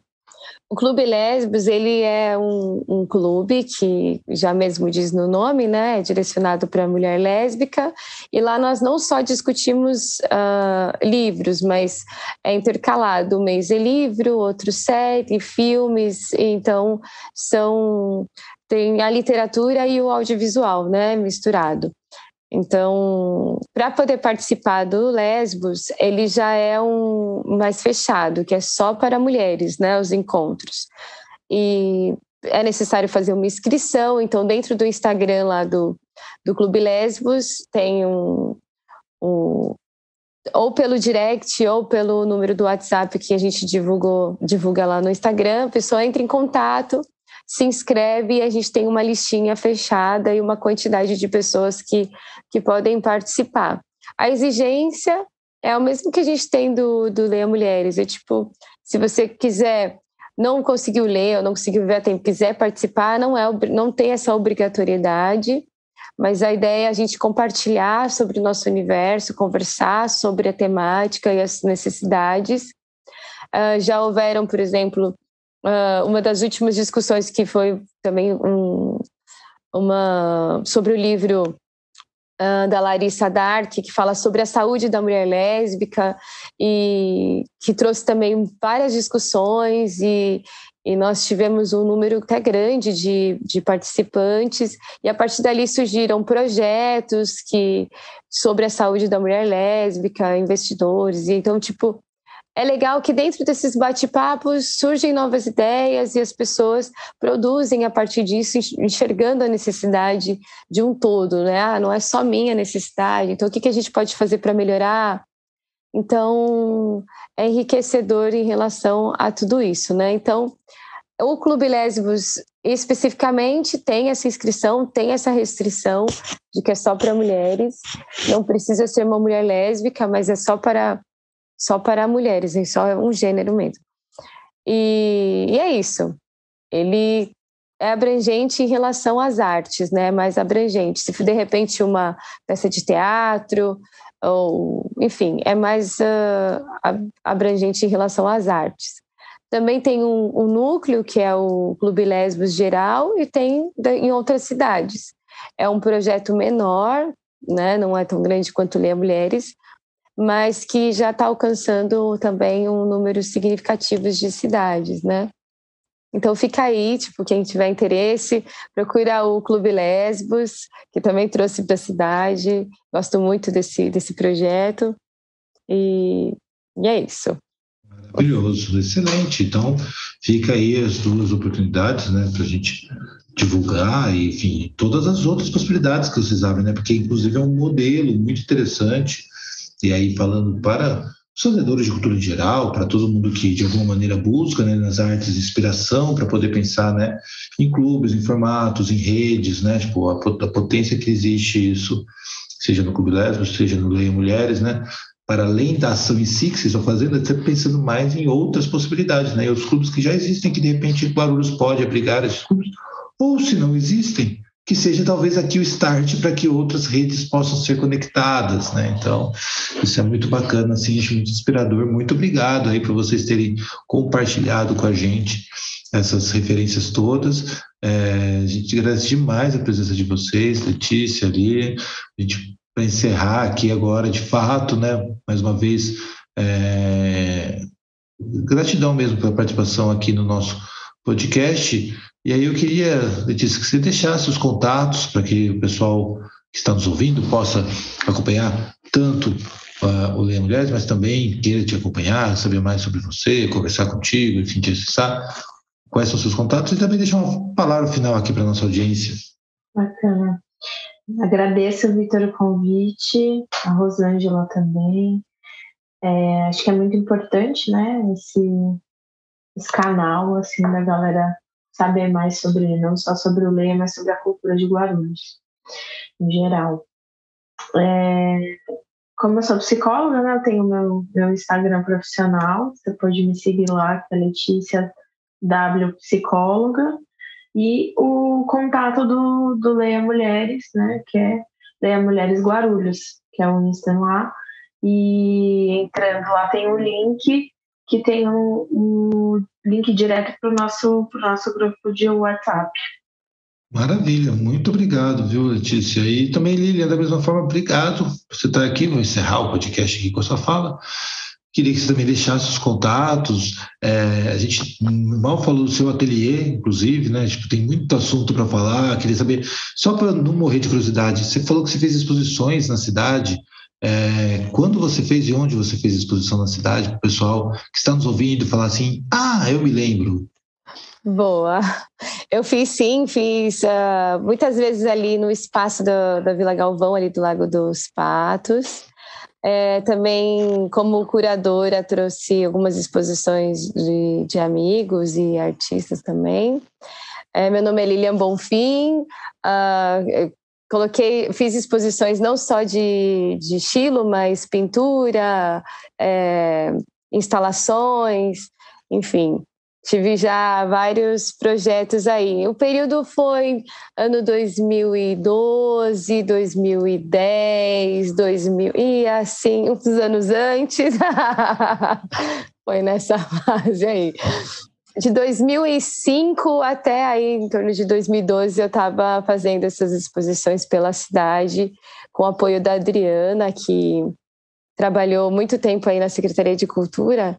O Clube Lesbos, ele é um, um, clube que já mesmo diz no nome, né, é direcionado para a mulher lésbica, e lá nós não só discutimos uh, livros, mas é intercalado, um mês é livro, outro série, filmes, então são tem a literatura e o audiovisual, né, misturado. Então, para poder participar do Lesbos, ele já é um mais fechado, que é só para mulheres, né, os encontros. E é necessário fazer uma inscrição, então dentro do Instagram lá do, do Clube Lesbos tem um, um ou pelo direct ou pelo número do WhatsApp que a gente divulgou, divulga lá no Instagram, a pessoa entra em contato se inscreve e a gente tem uma listinha fechada e uma quantidade de pessoas que, que podem participar. A exigência é o mesmo que a gente tem do, do Leia Mulheres. É tipo, se você quiser, não conseguiu ler ou não conseguiu ver a tempo, quiser participar, não, é, não tem essa obrigatoriedade, mas a ideia é a gente compartilhar sobre o nosso universo, conversar sobre a temática e as necessidades. Uh, já houveram, por exemplo, uh, uma das últimas discussões que foi também um, uma sobre o livro uh, da Larissa Dark, que fala sobre a saúde da mulher lésbica e que trouxe também várias discussões e, e nós tivemos um número até grande de, de participantes. E a partir dali surgiram projetos que sobre a saúde da mulher lésbica, investidores e então tipo é legal que dentro desses bate-papos surgem novas ideias e as pessoas produzem a partir disso, enxergando a necessidade de um todo, né? Ah, não é só minha necessidade, então o que, a gente pode fazer para melhorar? Então, é enriquecedor em relação a tudo isso, né? Então, o Clube Lésbos especificamente tem essa inscrição, tem essa restrição de que é só para mulheres, não precisa ser uma mulher lésbica, mas é só para só para mulheres, é só um gênero mesmo. E, e, é isso. Ele é abrangente em relação às artes, né? Mais abrangente. Se de repente uma peça de teatro, ou enfim, é mais uh, abrangente em relação às artes. Também tem um, um, núcleo que é o Clube Lesbos Geral e tem em outras cidades. É um projeto menor, né? Não é tão grande quanto Leia Mulheres, mas que já está alcançando também um número significativo de cidades, né? Então fica aí, tipo, quem tiver interesse, procura o Clube Lesbos, que também trouxe para a cidade. Gosto muito desse, desse projeto. E, e é isso. Maravilhoso, excelente. Então, fica aí as duas oportunidades, né, para a gente divulgar, enfim, todas as outras possibilidades que vocês abrem, né, porque inclusive é um modelo muito interessante e aí falando para os fazedores de cultura em geral, para todo mundo que de alguma maneira busca né, nas artes inspiração para poder pensar né, em clubes, em formatos, em redes, né, tipo, a, a potência que existe isso, seja no Clube Lésbico, seja no Leia Mulheres, né, para além da ação em si que vocês estão fazendo, é sempre pensando mais em outras possibilidades, né, e os clubes que já existem, que de repente Guarulhos pode abrigar esses clubes, ou se não existem, que seja talvez aqui o start para que outras redes possam ser conectadas, né? Então, isso é muito bacana, assim, acho muito inspirador. Muito obrigado aí por vocês terem compartilhado com a gente essas referências todas. É, a gente agradece demais a presença de vocês, Letícia, ali. A gente para encerrar aqui agora, de fato, né? Mais uma vez, é, gratidão mesmo pela participação aqui no nosso podcast. E aí eu queria, Letícia, que você deixasse os contatos para que o pessoal que está nos ouvindo possa acompanhar tanto uh, o Leia Mulheres, mas também queira te acompanhar, saber mais sobre você, conversar contigo, enfim, te acessar. Quais são os seus contatos? E também deixar uma palavra final aqui para a nossa audiência. Bacana. Agradeço, Vitor, o convite, a Rosângela também. É, acho que é muito importante, né, esse, esse canal, assim, da galera saber mais sobre, não só sobre o Leia, mas sobre a cultura de Guarulhos, em geral. É, como eu sou psicóloga, né, eu tenho meu, meu Instagram profissional, você pode me seguir lá, que é Letícia W Psicóloga, e o contato do, do Leia Mulheres, né, que é Leia Mulheres Guarulhos, que é o Insta lá, e entrando lá tem o um link que tem um, um link direto para o nosso, pro nosso grupo de WhatsApp. Maravilha, muito obrigado, viu, Letícia? E também, Lilian, da mesma forma, obrigado por você estar aqui. Vou encerrar o podcast aqui com a sua fala. Queria que você também deixasse os contatos. É, a gente mal falou do seu ateliê, inclusive, né? Tipo, tem muito assunto para falar. Queria saber, só para não morrer de curiosidade, você falou que você fez exposições na cidade. É, quando você fez e onde você fez exposição na cidade, para o pessoal que está nos ouvindo falar assim: ah, eu me lembro. Boa. Eu fiz sim, fiz uh, muitas vezes ali no espaço do, da Vila Galvão, ali do Lago dos Patos. É, também, como curadora, trouxe algumas exposições de, de amigos e artistas também. É, meu nome é Lilian Bonfim. Uh, coloquei, fiz exposições não só de, de estilo, mas pintura, é, instalações, enfim. Tive já vários projetos aí. O período foi ano 2012, 2010, 2000 e assim, uns anos antes. foi nessa fase aí. De 2005 até aí, em torno de 2012, eu estava fazendo essas exposições pela cidade, com apoio da Adriana, que trabalhou muito tempo aí na Secretaria de Cultura,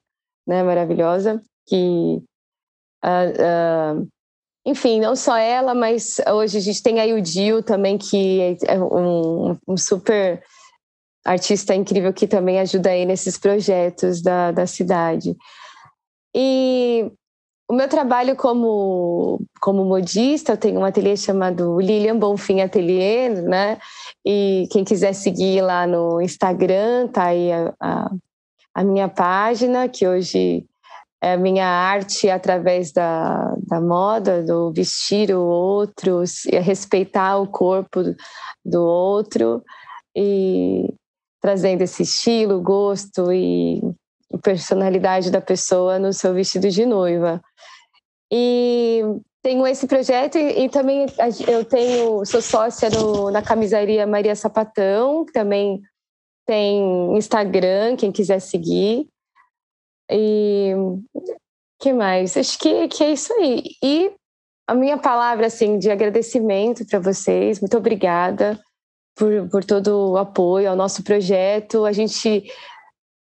né, maravilhosa, que Uh, uh, enfim, não só ela, mas hoje a gente tem aí o Dio também, que é um, um, super artista incrível que também ajuda aí nesses projetos da, da cidade. E o meu trabalho como, como modista, eu tenho um ateliê chamado Lilian Bonfim Ateliê, né? E quem quiser seguir lá no Instagram, tá aí a, a, a minha página, que hoje é, minha arte através da, da moda, do vestir o outro, respeitar o corpo do outro e trazendo esse estilo, gosto e personalidade da pessoa no seu vestido de noiva. E tenho esse projeto e, e também eu tenho sou sócia no, na camisaria Maria Sapatão, que também tem Instagram, quem quiser seguir. E que mais? Acho que, que é isso aí. E a minha palavra assim de agradecimento para vocês. Muito obrigada por, por todo o apoio ao nosso projeto. A gente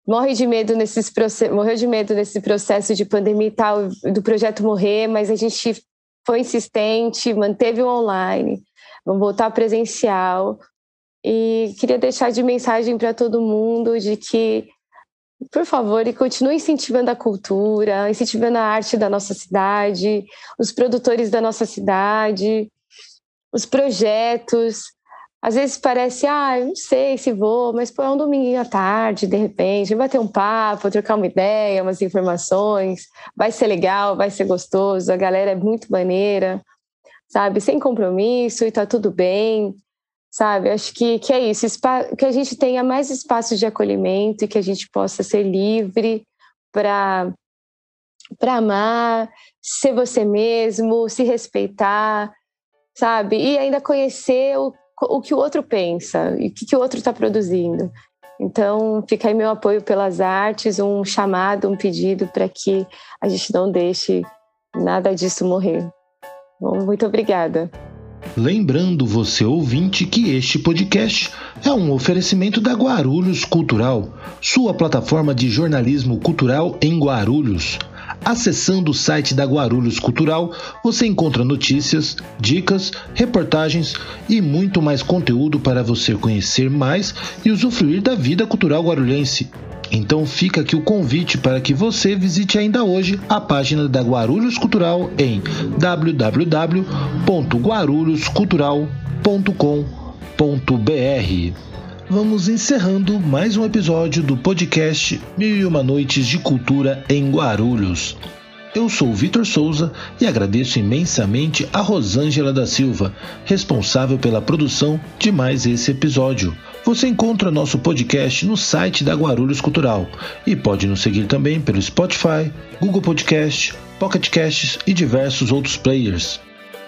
morre de medo nesses morreu de medo nesse processo de pandemia e tal do projeto morrer, mas a gente foi insistente, manteve o online, vamos voltar presencial e queria deixar de mensagem para todo mundo de que por favor, e continue incentivando a cultura, incentivando a arte da nossa cidade, os produtores da nossa cidade, os projetos. Às vezes parece, ah, eu não sei se vou, mas pô, é um domingo à tarde, de repente, vai ter um papo, trocar uma ideia, umas informações, vai ser legal, vai ser gostoso, a galera é muito maneira, sabe? Sem compromisso e tá tudo bem sabe? Acho que, que é isso, que a gente tenha mais espaços de acolhimento e que a gente possa ser livre para para amar, ser você mesmo, se respeitar, sabe? E ainda conhecer o, o que o outro pensa e o que, que o outro está produzindo. Então, fica aí meu apoio pelas artes, um chamado, um pedido para que a gente não deixe nada disso morrer. Bom, muito obrigada. Lembrando você ouvinte que este podcast é um oferecimento da Guarulhos Cultural, sua plataforma de jornalismo cultural em Guarulhos. Acessando o site da Guarulhos Cultural, você encontra notícias, dicas, reportagens e muito mais conteúdo para você conhecer mais e usufruir da vida cultural guarulhense. Então fica aqui o convite para que você visite ainda hoje a página da Guarulhos Cultural em www.guarulhoscultural.com.br. Vamos encerrando mais um episódio do podcast Mil e Uma Noites de Cultura em Guarulhos. Eu sou Vitor Souza e agradeço imensamente a Rosângela da Silva, responsável pela produção de mais esse episódio. Você encontra nosso podcast no site da Guarulhos Cultural e pode nos seguir também pelo Spotify, Google Podcast, Pocket Casts e diversos outros players.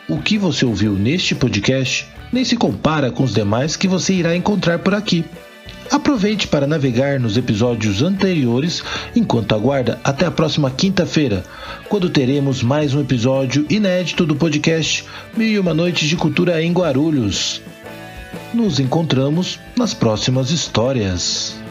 O que você ouviu neste podcast nem se compara com os demais que você irá encontrar por aqui. Aproveite para navegar nos episódios anteriores enquanto aguarda até a próxima quinta-feira, quando teremos mais um episódio inédito do podcast Mil e Uma Noites de Cultura em Guarulhos. Nos encontramos nas próximas histórias.